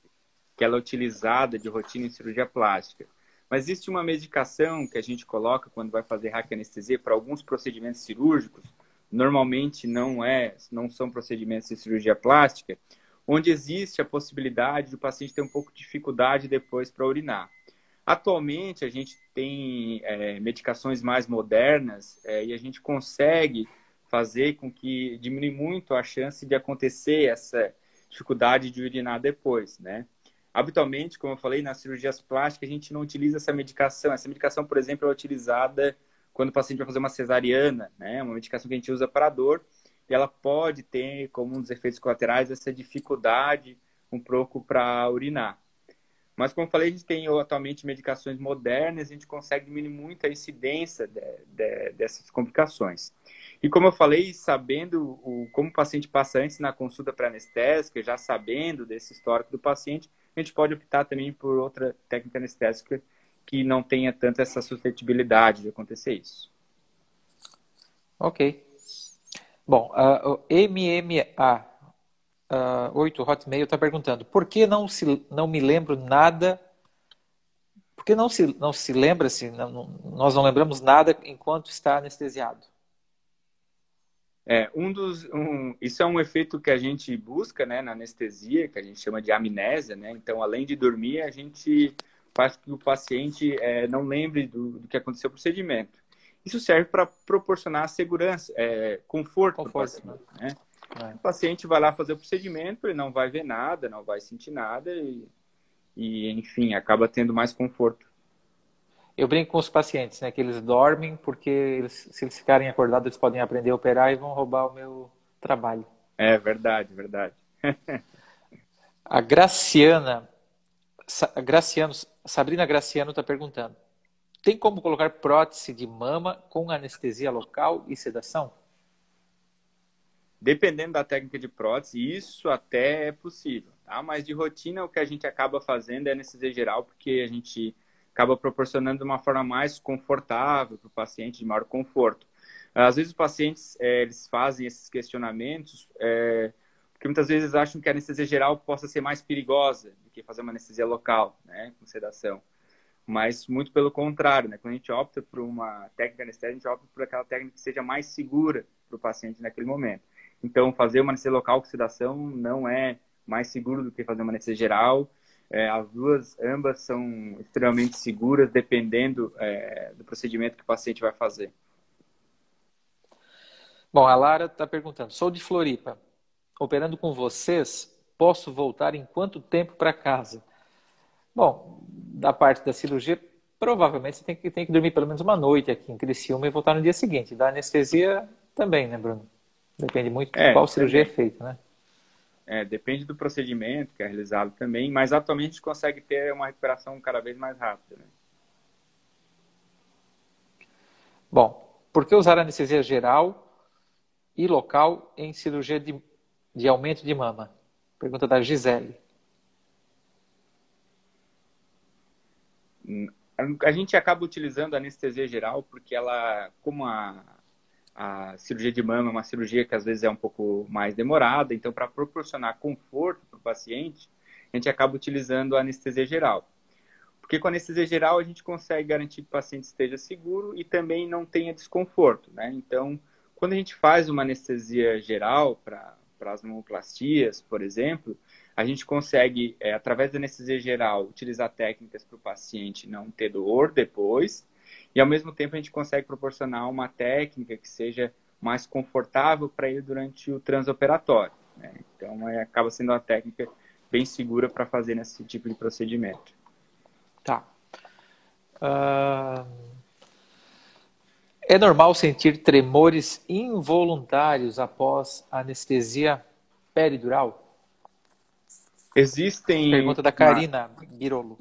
[SPEAKER 3] que ela é utilizada de rotina em cirurgia plástica. Mas existe uma medicação que a gente coloca quando vai fazer raquianestesia para alguns procedimentos cirúrgicos, normalmente não é, não são procedimentos de cirurgia plástica, onde existe a possibilidade do paciente ter um pouco de dificuldade depois para urinar. Atualmente a gente tem é, medicações mais modernas é, e a gente consegue fazer com que diminui muito a chance de acontecer essa dificuldade de urinar depois, né? Habitualmente, como eu falei, nas cirurgias plásticas, a gente não utiliza essa medicação. Essa medicação, por exemplo, é utilizada quando o paciente vai fazer uma cesariana, né? Uma medicação que a gente usa para dor e ela pode ter como um dos efeitos colaterais essa dificuldade um pouco para urinar. Mas, como eu falei, a gente tem atualmente medicações modernas, a gente consegue diminuir muito a incidência de, de, dessas complicações. E como eu falei, sabendo o, como o paciente passa antes na consulta pré-anestésica, já sabendo desse histórico do paciente, a gente pode optar também por outra técnica anestésica que não tenha tanto essa suscetibilidade de acontecer isso.
[SPEAKER 2] Ok. Bom, uh, o MMA uh, 8 Hotmail está perguntando por que não, se, não me lembro nada por que não se, não se lembra se não, nós não lembramos nada enquanto está anestesiado?
[SPEAKER 3] É, um dos, um, isso é um efeito que a gente busca né, na anestesia, que a gente chama de amnésia, né? Então, além de dormir, a gente faz que o paciente é, não lembre do, do, que aconteceu no procedimento. Isso serve para proporcionar segurança, é, conforto, conforto para o paciente. Né? É. O paciente vai lá fazer o procedimento, ele não vai ver nada, não vai sentir nada e, e enfim, acaba tendo mais conforto.
[SPEAKER 2] Eu brinco com os pacientes, né, que eles dormem porque eles, se eles ficarem acordados, eles podem aprender a operar e vão roubar o meu trabalho.
[SPEAKER 3] É verdade, verdade.
[SPEAKER 2] a Graciana, a Graciano, Sabrina Graciano está perguntando: tem como colocar prótese de mama com anestesia local e sedação?
[SPEAKER 3] Dependendo da técnica de prótese, isso até é possível, tá? Mas de rotina, o que a gente acaba fazendo é anestesia geral, porque a gente acaba proporcionando uma forma mais confortável para o paciente, de maior conforto. Às vezes os pacientes é, eles fazem esses questionamentos é, porque muitas vezes acham que a anestesia geral possa ser mais perigosa do que fazer uma anestesia local, né, com sedação. Mas muito pelo contrário, né? Quando a gente opta por uma técnica anestésica, a gente opta por aquela técnica que seja mais segura para o paciente naquele momento. Então, fazer uma anestesia local com sedação não é mais seguro do que fazer uma anestesia geral. É, as duas, ambas são extremamente seguras, dependendo é, do procedimento que o paciente vai fazer.
[SPEAKER 2] Bom, a Lara está perguntando: sou de Floripa, operando com vocês, posso voltar em quanto tempo para casa? Bom, da parte da cirurgia, provavelmente você tem que, tem que dormir pelo menos uma noite aqui em Criciúma e voltar no dia seguinte. Da anestesia também, né, Bruno? Depende muito de é, qual cirurgia é feita, né?
[SPEAKER 3] É, depende do procedimento que é realizado também, mas atualmente a gente consegue ter uma recuperação cada vez mais rápida. Né?
[SPEAKER 2] Bom, por que usar anestesia geral e local em cirurgia de, de aumento de mama? Pergunta da Gisele.
[SPEAKER 3] A gente acaba utilizando a anestesia geral porque ela, como a, a cirurgia de mama é uma cirurgia que às vezes é um pouco mais demorada, então para proporcionar conforto para o paciente, a gente acaba utilizando a anestesia geral. Porque com a anestesia geral a gente consegue garantir que o paciente esteja seguro e também não tenha desconforto, né? Então, quando a gente faz uma anestesia geral para as mamoplastias, por exemplo, a gente consegue, é, através da anestesia geral, utilizar técnicas para o paciente não ter dor depois e ao mesmo tempo a gente consegue proporcionar uma técnica que seja mais confortável para ele durante o transoperatório. Né? Então é, acaba sendo uma técnica bem segura para fazer nesse tipo de procedimento.
[SPEAKER 2] Tá. Uh... É normal sentir tremores involuntários após anestesia peridural?
[SPEAKER 3] Existem.
[SPEAKER 2] Pergunta da Karina Girolo.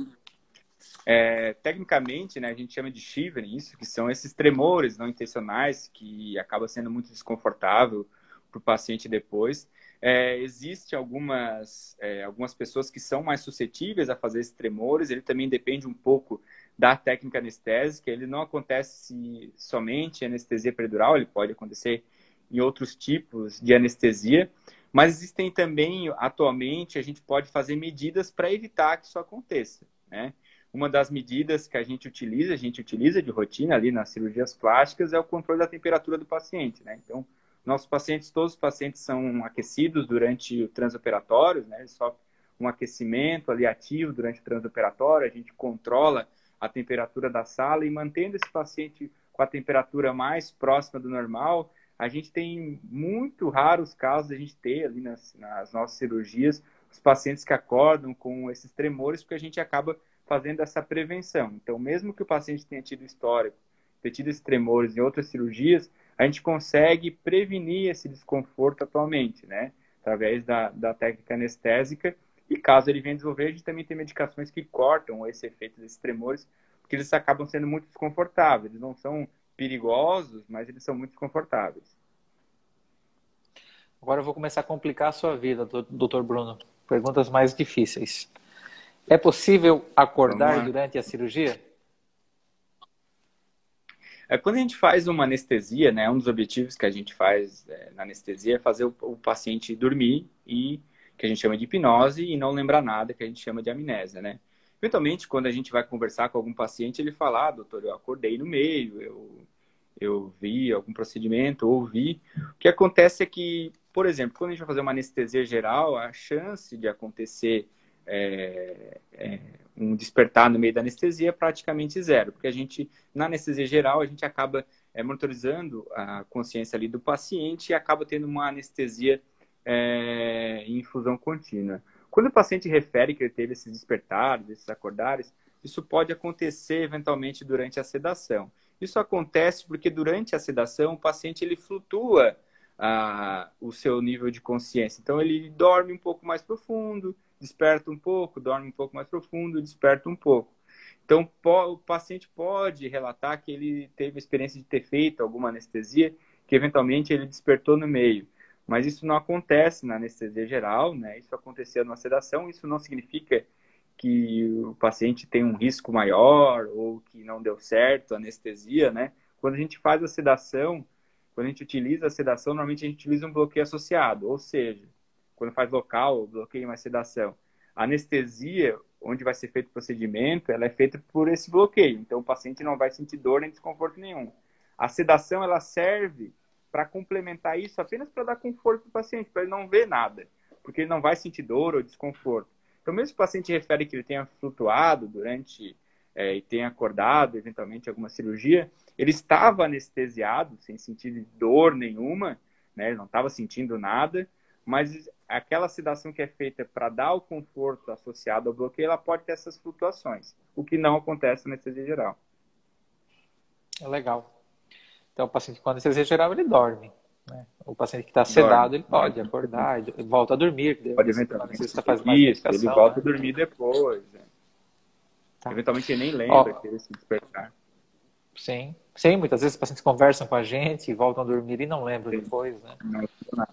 [SPEAKER 3] É, tecnicamente, né, a gente chama de shivering, isso, que são esses tremores não intencionais que acaba sendo muito desconfortável para o paciente depois. É, Existem algumas, é, algumas pessoas que são mais suscetíveis a fazer esses tremores, ele também depende um pouco da técnica anestésica, ele não acontece somente em anestesia peridural, ele pode acontecer em outros tipos de anestesia, mas existem também, atualmente, a gente pode fazer medidas para evitar que isso aconteça, né? Uma das medidas que a gente utiliza, a gente utiliza de rotina ali nas cirurgias plásticas, é o controle da temperatura do paciente, né? Então, nossos pacientes, todos os pacientes são aquecidos durante o transoperatório, né? Sofrem um aquecimento ali ativo durante o transoperatório, a gente controla a temperatura da sala e mantendo esse paciente com a temperatura mais próxima do normal, a gente tem muito raros casos a gente ter ali nas, nas nossas cirurgias os pacientes que acordam com esses tremores, porque a gente acaba fazendo essa prevenção. Então, mesmo que o paciente tenha tido histórico, tenha tido esses tremores em outras cirurgias, a gente consegue prevenir esse desconforto atualmente, né? Através da, da técnica anestésica. E caso ele venha desenvolver, a gente também tem medicações que cortam esse efeito desses tremores, porque eles acabam sendo muito desconfortáveis. Eles não são perigosos, mas eles são muito desconfortáveis.
[SPEAKER 2] Agora eu vou começar a complicar a sua vida, doutor Bruno. Perguntas mais difíceis. É possível acordar durante a cirurgia?
[SPEAKER 3] É, quando a gente faz uma anestesia, né, um dos objetivos que a gente faz é, na anestesia é fazer o, o, paciente dormir e que a gente chama de hipnose e não lembrar nada, que a gente chama de amnésia, né? Eventualmente, quando a gente vai conversar com algum paciente, ele fala, ah, doutor, eu acordei no meio, eu, eu vi algum procedimento, ouvi. O que acontece é que, por exemplo, quando a gente vai fazer uma anestesia geral, a chance de acontecer é, é, um despertar no meio da anestesia é praticamente zero, porque a gente, na anestesia geral, a gente acaba é, monitorizando a consciência ali do paciente e acaba tendo uma anestesia é, em infusão contínua. Quando o paciente refere que ele teve esses despertares, esses acordares, isso pode acontecer eventualmente durante a sedação. Isso acontece porque durante a sedação o paciente ele flutua ah, o seu nível de consciência. Então ele dorme um pouco mais profundo, desperta um pouco, dorme um pouco mais profundo, desperta um pouco. Então, o paciente pode relatar que ele teve a experiência de ter feito alguma anestesia, que eventualmente ele despertou no meio. Mas isso não acontece na anestesia geral, né? Isso aconteceu na sedação, isso não significa que o paciente tem um risco maior ou que não deu certo a anestesia, né? Quando a gente faz a sedação, quando a gente utiliza a sedação, normalmente a gente utiliza um bloqueio associado, ou seja, quando faz local, bloqueio mais sedação. A anestesia, onde vai ser feito o procedimento, ela é feita por esse bloqueio. Então, o paciente não vai sentir dor nem desconforto nenhum. A sedação, ela serve para complementar isso apenas para dar conforto para o paciente, para ele não ver nada, porque ele não vai sentir dor ou desconforto. Então, mesmo se o paciente refere que ele tenha flutuado durante é, e tenha acordado, eventualmente, alguma cirurgia, ele estava anestesiado, sem sentir dor nenhuma, né? ele não estava sentindo nada, mas aquela sedação que é feita para dar o conforto associado ao bloqueio, ela pode ter essas flutuações, o que não acontece na anestesia geral.
[SPEAKER 2] É legal. Então, o paciente com anestesia geral, ele dorme. Né? O paciente que está sedado, ele pode dorme. acordar e volta a dormir.
[SPEAKER 3] Pode eventualmente. Faz mais Isso, ele volta né? a dormir depois. Né? Tá. Eventualmente ele nem lembra que ele se despertar.
[SPEAKER 2] Sim, sim, muitas vezes os pacientes conversam com a gente, voltam a dormir e não lembram sim. depois, né? Não, não.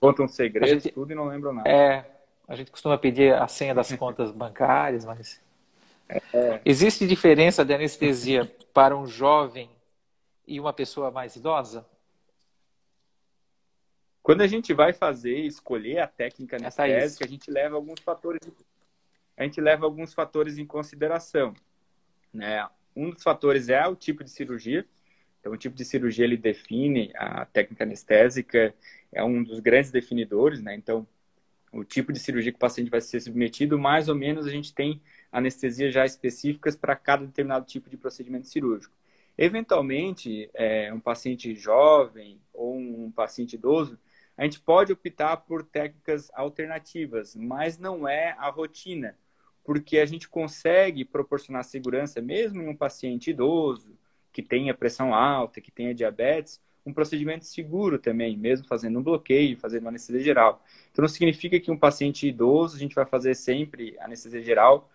[SPEAKER 3] Contam segredos, gente, tudo e não lembram nada.
[SPEAKER 2] É, a gente costuma pedir a senha das contas bancárias, mas. É. Existe diferença de anestesia para um jovem e uma pessoa mais idosa?
[SPEAKER 3] Quando a gente vai fazer, escolher a técnica anestésica, a gente leva alguns fatores, a gente leva alguns fatores em consideração. Né? Um dos fatores é o tipo de cirurgia. Então, o tipo de cirurgia ele define a técnica anestésica é um dos grandes definidores, né? Então, o tipo de cirurgia que o paciente vai ser submetido, mais ou menos a gente tem anestesias já específicas para cada determinado tipo de procedimento cirúrgico. Eventualmente, é, um paciente jovem ou um paciente idoso, a gente pode optar por técnicas alternativas, mas não é a rotina, porque a gente consegue proporcionar segurança mesmo em um paciente idoso, que tenha pressão alta, que tenha diabetes, um procedimento seguro também, mesmo fazendo um bloqueio, fazendo uma anestesia geral. Então, não significa que um paciente idoso a gente vai fazer sempre anestesia geral,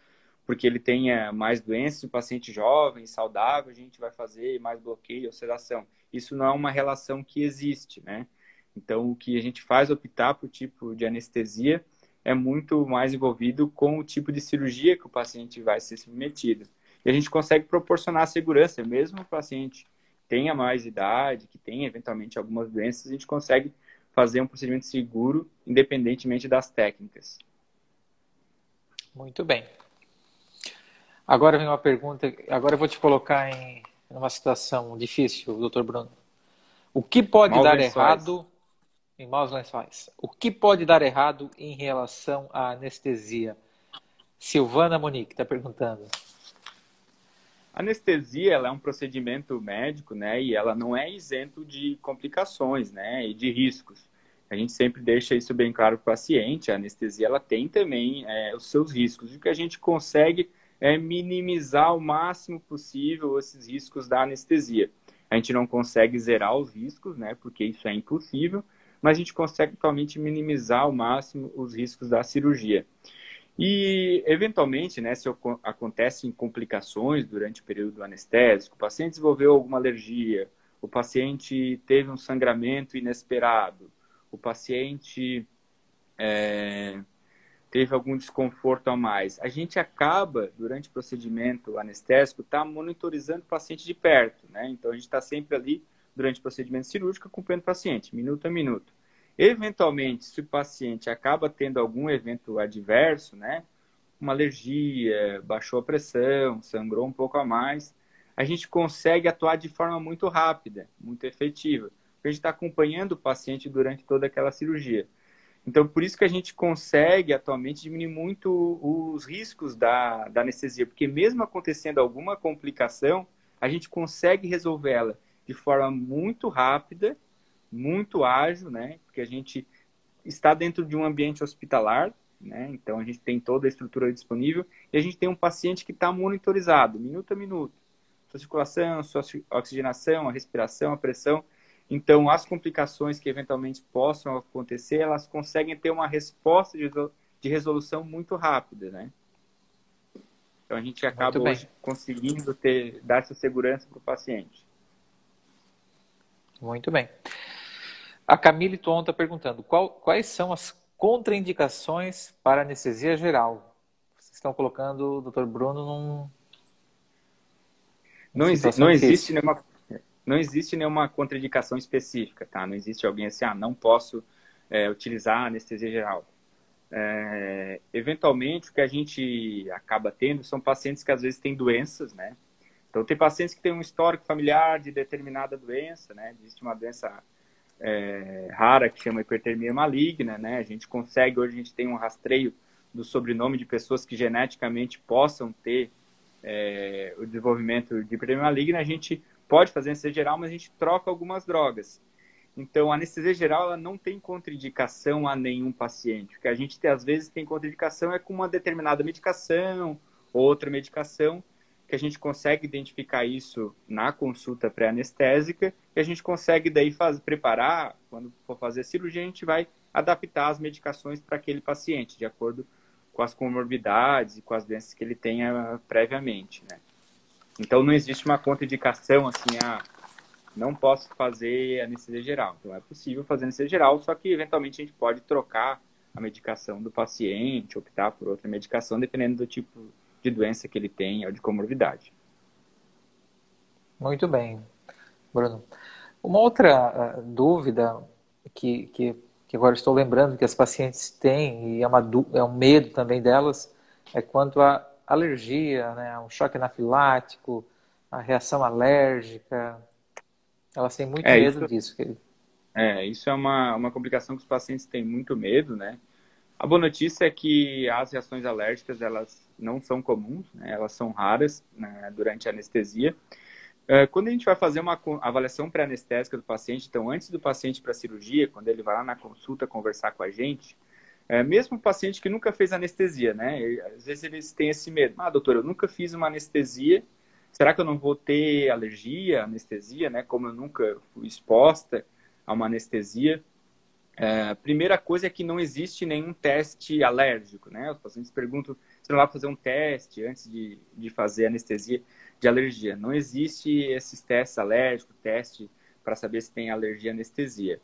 [SPEAKER 3] porque ele tenha mais doenças, um paciente jovem, saudável, a gente vai fazer mais bloqueio ou sedação. Isso não é uma relação que existe, né? Então, o que a gente faz optar por tipo de anestesia é muito mais envolvido com o tipo de cirurgia que o paciente vai ser submetido. E a gente consegue proporcionar segurança, mesmo o paciente tenha mais idade, que tenha eventualmente algumas doenças, a gente consegue fazer um procedimento seguro, independentemente das técnicas.
[SPEAKER 2] Muito bem. Agora vem uma pergunta, agora eu vou te colocar em uma situação difícil, doutor Bruno. O que pode maus dar lençóis. errado em maus lençóis? O que pode dar errado em relação à anestesia? Silvana Monique está perguntando.
[SPEAKER 3] Anestesia ela é um procedimento médico, né? E ela não é isento de complicações, né? E de riscos. A gente sempre deixa isso bem claro para o paciente. A anestesia ela tem também é, os seus riscos. O que a gente consegue é minimizar o máximo possível esses riscos da anestesia. A gente não consegue zerar os riscos, né? Porque isso é impossível, mas a gente consegue atualmente minimizar ao máximo os riscos da cirurgia. E, eventualmente, né, se acontecem complicações durante o período anestésico, o paciente desenvolveu alguma alergia, o paciente teve um sangramento inesperado, o paciente é, teve algum desconforto a mais. A gente acaba, durante o procedimento anestésico, tá monitorizando o paciente de perto, né? Então, a gente está sempre ali, durante o procedimento cirúrgico, acompanhando o paciente, minuto a minuto. Eventualmente, se o paciente acaba tendo algum evento adverso, né, uma alergia, baixou a pressão, sangrou um pouco a mais, a gente consegue atuar de forma muito rápida, muito efetiva. A gente está acompanhando o paciente durante toda aquela cirurgia. Então, por isso que a gente consegue atualmente diminuir muito os riscos da, da anestesia, porque mesmo acontecendo alguma complicação, a gente consegue resolvê-la de forma muito rápida muito ágil, né? Porque a gente está dentro de um ambiente hospitalar, né? Então a gente tem toda a estrutura disponível e a gente tem um paciente que está monitorizado, minuto a minuto, sua circulação, sua oxigenação, a respiração, a pressão. Então as complicações que eventualmente possam acontecer, elas conseguem ter uma resposta de, resolução muito rápida, né? Então a gente acaba hoje conseguindo ter dar essa segurança para o paciente.
[SPEAKER 2] Muito bem. A Camille Tom está perguntando qual, quais são as contraindicações para anestesia geral. Vocês estão colocando o Dr. Bruno num.
[SPEAKER 3] Não, exi não existe nenhuma não existe nenhuma contraindicação específica, tá? Não existe alguém assim, ah, não posso é, utilizar anestesia geral. É, eventualmente, o que a gente acaba tendo são pacientes que às vezes têm doenças, né? Então, tem pacientes que têm um histórico familiar de determinada doença, né? Existe uma doença é, rara que chama hipertermia maligna, né? A gente consegue, hoje a gente tem um rastreio do sobrenome de pessoas que geneticamente possam ter é, o desenvolvimento de hipertermia maligna, a gente pode fazer anestesia geral, mas a gente troca algumas drogas. Então, a anestesia geral ela não tem contraindicação a nenhum paciente. O que a gente às vezes tem contraindicação é com uma determinada medicação, outra medicação, que a gente consegue identificar isso na consulta pré-anestésica e a gente consegue daí fazer, preparar, quando for fazer a cirurgia, a gente vai adaptar as medicações para aquele paciente, de acordo com as comorbidades e com as doenças que ele tenha previamente, né? Então não existe uma contraindicação assim, ah, não posso fazer anestesia geral. Então é possível fazer anestesia geral, só que eventualmente a gente pode trocar a medicação do paciente, optar por outra medicação, dependendo do tipo de doença que ele tem ou de comorbidade.
[SPEAKER 2] Muito bem, Bruno. Uma outra uh, dúvida que, que, que, agora estou lembrando que as pacientes têm, e é, uma, é um medo também delas, é quanto à alergia, né, um choque anafilático, a reação alérgica. Elas têm muito é, medo isso, disso.
[SPEAKER 3] É, isso é uma, uma complicação que os pacientes têm muito medo, né? A boa notícia é que as reações alérgicas elas não são comuns, né? elas são raras né, durante a anestesia. Uh, quando a gente vai fazer uma avaliação pré-anestésica do paciente, então antes do paciente para a cirurgia, quando ele vai lá na consulta conversar com a gente, uh, mesmo o paciente que nunca fez anestesia, né? Às vezes eles têm esse medo. Ah, doutor, eu nunca fiz uma anestesia, será que eu não vou ter alergia à anestesia, né? Como eu nunca fui exposta a uma anestesia. É, primeira coisa é que não existe nenhum teste alérgico, né? Os pacientes perguntam se não vai fazer um teste antes de, de fazer anestesia de alergia. Não existe esses testes alérgicos, teste para saber se tem alergia à anestesia.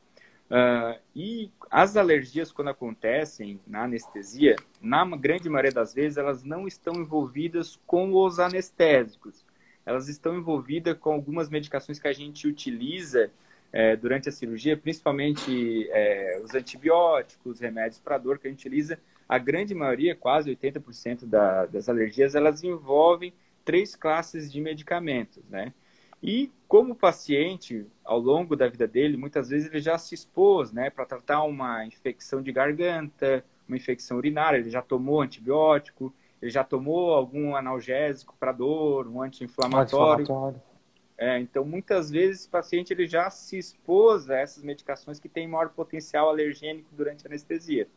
[SPEAKER 3] Uh, e as alergias, quando acontecem na anestesia, na grande maioria das vezes, elas não estão envolvidas com os anestésicos. Elas estão envolvidas com algumas medicações que a gente utiliza é, durante a cirurgia, principalmente é, os antibióticos, remédios para dor que a gente utiliza, a grande maioria, quase 80% da, das alergias, elas envolvem três classes de medicamentos, né? E como o paciente, ao longo da vida dele, muitas vezes ele já se expôs, né, para tratar uma infecção de garganta, uma infecção urinária, ele já tomou antibiótico, ele já tomou algum analgésico para dor, um anti-inflamatório. Anti é, então, muitas vezes, o paciente ele já se expôs a essas medicações que têm maior potencial alergênico durante a anestesia.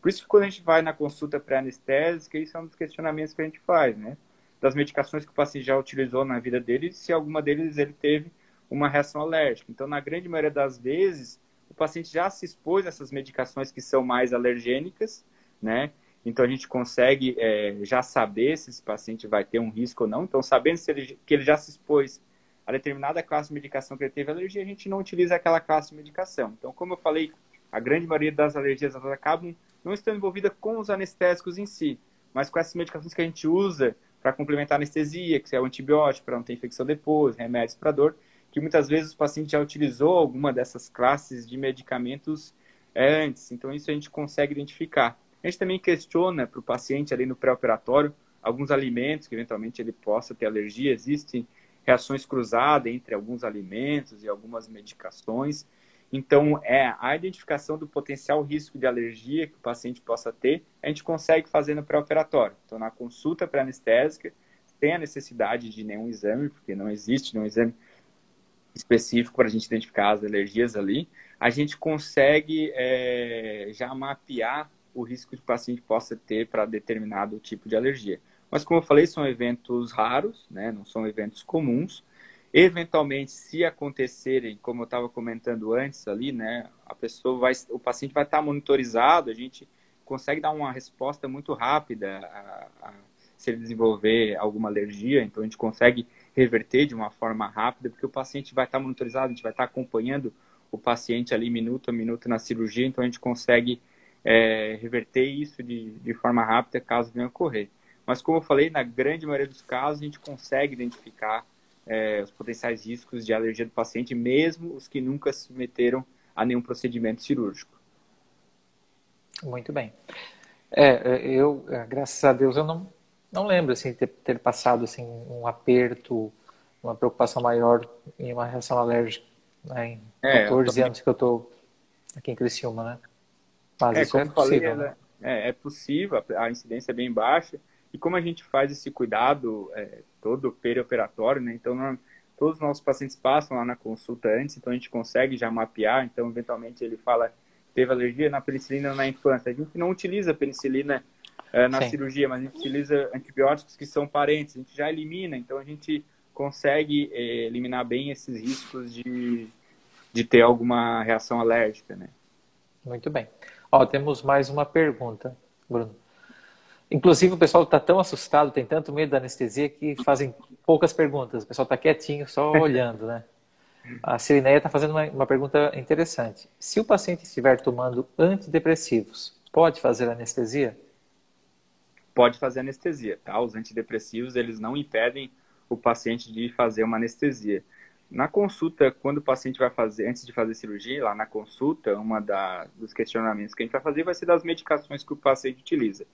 [SPEAKER 3] Por isso que quando a gente vai na consulta pré-anestésica, isso é um dos questionamentos que a gente faz, né? Das medicações que o paciente já utilizou na vida dele, se alguma deles ele teve uma reação alérgica. Então, na grande maioria das vezes, o paciente já se expôs a essas medicações que são mais alergênicas, né? Então, a gente consegue é, já saber se esse paciente vai ter um risco ou não. Então, sabendo se ele, que ele já se expôs a determinada classe de medicação que ele teve alergia, a gente não utiliza aquela classe de medicação. Então, como eu falei, a grande maioria das alergias acabam não estando envolvidas com os anestésicos em si, mas com essas medicações que a gente usa para complementar a anestesia, que é o antibiótico para não ter infecção depois, remédios para dor, que muitas vezes o paciente já utilizou alguma dessas classes de medicamentos antes. Então, isso a gente consegue identificar. A gente também questiona para o paciente ali no pré-operatório alguns alimentos que eventualmente ele possa ter alergia. Existem reações cruzadas entre alguns alimentos e algumas medicações. Então, é a identificação do potencial risco de alergia que o paciente possa ter, a gente consegue fazer no pré-operatório. Então, na consulta pré-anestésica, tem a necessidade de nenhum exame, porque não existe nenhum exame específico para a gente identificar as alergias ali. A gente consegue é, já mapear o risco que o paciente possa ter para determinado tipo de alergia. Mas, como eu falei, são eventos raros, né? não são eventos comuns. Eventualmente, se acontecerem, como eu estava comentando antes ali, né, a pessoa vai, o paciente vai estar monitorizado, a gente consegue dar uma resposta muito rápida a, a, se ele desenvolver alguma alergia, então a gente consegue reverter de uma forma rápida, porque o paciente vai estar monitorizado, a gente vai estar acompanhando o paciente ali minuto a minuto na cirurgia, então a gente consegue é, reverter isso de, de forma rápida caso venha ocorrer. Mas, como eu falei, na grande maioria dos casos, a gente consegue identificar é, os potenciais riscos de alergia do paciente, mesmo os que nunca se submeteram a nenhum procedimento cirúrgico.
[SPEAKER 2] Muito bem. É, eu, é, graças a Deus, eu não, não lembro assim, ter, ter passado assim, um aperto, uma preocupação maior em uma reação alérgica né, em é, 14 anos que eu estou aqui em Criciúma, né?
[SPEAKER 3] Mas é, isso é possível. Falei, né? é, é possível, a incidência é bem baixa. E como a gente faz esse cuidado é, todo perioperatório, né? Então, não, todos os nossos pacientes passam lá na consulta antes, então a gente consegue já mapear. Então, eventualmente, ele fala teve alergia na penicilina na infância. A gente não utiliza penicilina é, na Sim. cirurgia, mas a gente utiliza antibióticos que são parentes. A gente já elimina, então a gente consegue é, eliminar bem esses riscos de, de ter alguma reação alérgica, né?
[SPEAKER 2] Muito bem. Ó, temos mais uma pergunta, Bruno. Inclusive, o pessoal está tão assustado, tem tanto medo da anestesia que fazem poucas perguntas. O pessoal está quietinho, só olhando, né? A Sirineia está fazendo uma, uma, pergunta interessante. Se o paciente estiver tomando antidepressivos, pode fazer anestesia?
[SPEAKER 3] Pode fazer anestesia, tá? Os antidepressivos, eles não impedem o paciente de fazer uma anestesia. Na consulta, quando o paciente vai fazer, antes de fazer cirurgia, lá na consulta, uma da, dos questionamentos que a gente vai fazer vai ser das medicações que o paciente utiliza.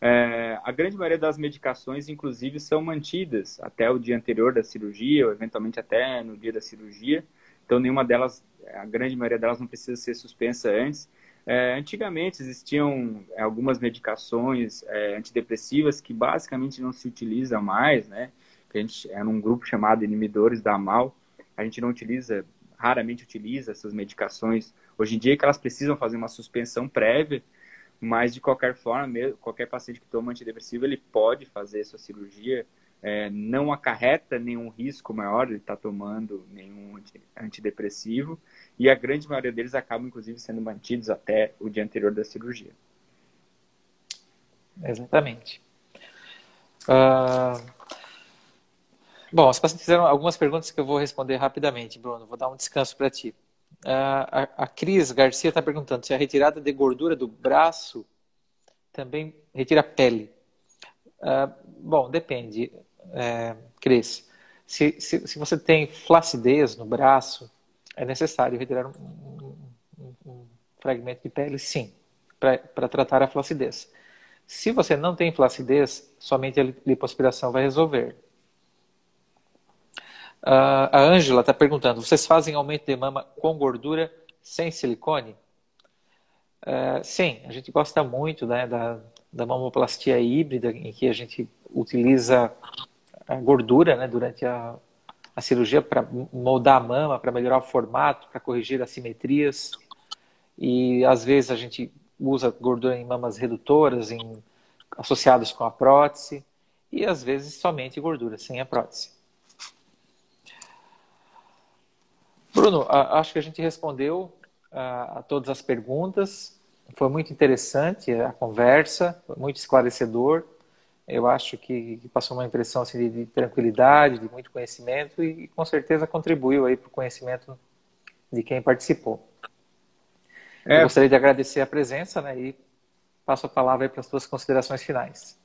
[SPEAKER 3] É, a grande maioria das medicações, inclusive, são mantidas até o dia anterior da cirurgia, ou eventualmente até no dia da cirurgia. Então, nenhuma delas, a grande maioria delas não precisa ser suspensa antes. É, antigamente existiam algumas medicações é, antidepressivas que basicamente não se utilizam mais, né? A gente era um grupo chamado inibidores da AMAL. A gente não utiliza, raramente utiliza essas medicações. Hoje em dia que elas precisam fazer uma suspensão prévia mas, de qualquer forma, mesmo, qualquer paciente que toma antidepressivo, ele pode fazer sua cirurgia. É, não acarreta nenhum risco maior, ele está tomando nenhum antidepressivo. E a grande maioria deles acabam, inclusive, sendo mantidos até o dia anterior da cirurgia.
[SPEAKER 2] Exatamente. Uh... Bom, os pacientes fizeram algumas perguntas que eu vou responder rapidamente, Bruno. Vou dar um descanso para ti. A, a Cris Garcia está perguntando se a retirada de gordura do braço também retira pele. Uh, bom, depende, é, Cris. Se, se, se, você tem flacidez no braço, é necessário retirar um, um, um fragmento de pele, sim, para tratar a flacidez. Se você não tem flacidez, somente a lipoaspiração vai resolver. A Ângela está perguntando: vocês fazem aumento de mama com gordura sem silicone? Uh, sim, a gente gosta muito né, da, da mamoplastia híbrida, em que a gente utiliza a gordura né, durante a, a cirurgia para moldar a mama, para melhorar o formato, para corrigir assimetrias. E às vezes a gente usa gordura em mamas redutoras, em, associadas com a prótese, e às vezes somente gordura, sem a prótese. Bruno, acho que a gente respondeu a, todas as perguntas. Foi muito interessante a conversa, muito esclarecedor. Eu acho que, passou uma impressão assim, de, de, tranquilidade, de muito conhecimento e, com certeza contribuiu aí para o conhecimento de quem participou. É. Eu gostaria de agradecer a presença né, e passo a palavra para as suas considerações finais.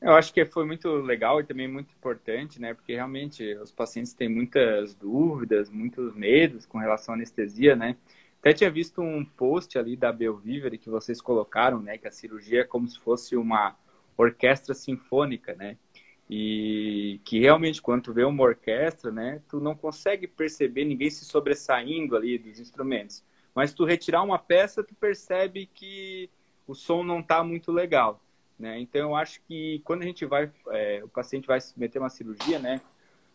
[SPEAKER 3] Eu acho que foi muito legal e também muito importante, né? Porque realmente os pacientes têm muitas dúvidas, muitos medos com relação à anestesia, né? Até tinha visto um post ali da Belviver que vocês colocaram, né? Que a cirurgia é como se fosse uma orquestra sinfônica, né? E que realmente quando tu vê uma orquestra, né? Tu não consegue perceber ninguém se sobressaindo ali dos instrumentos. Mas tu retirar uma peça, tu percebe que o som não está muito legal. Né? Então, eu acho que quando a gente vai, é, o paciente vai se meter uma cirurgia, né?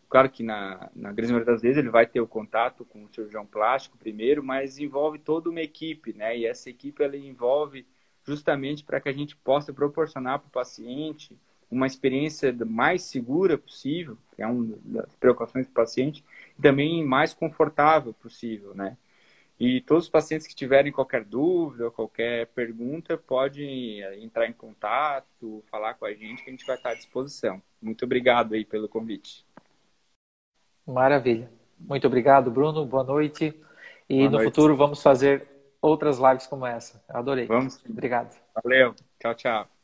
[SPEAKER 3] Claro que na, na grande maioria das vezes ele vai ter o contato com o cirurgião plástico primeiro, mas envolve toda uma equipe, né? E essa equipe ela envolve justamente para que a gente possa proporcionar para o paciente uma experiência mais segura possível, que é uma das preocupações do paciente, e também mais confortável possível, né? E todos os pacientes que tiverem qualquer dúvida, qualquer pergunta, podem eh, entrar em contato, falar com a gente, que a gente vai estar à disposição. Muito obrigado aí pelo convite.
[SPEAKER 2] Maravilha. Muito obrigado, Bruno. Boa noite. E Boa no noite. futuro vamos fazer outras lives como essa. Adorei.
[SPEAKER 3] Vamos.
[SPEAKER 2] Obrigado.
[SPEAKER 3] Valeu. Tchau, tchau.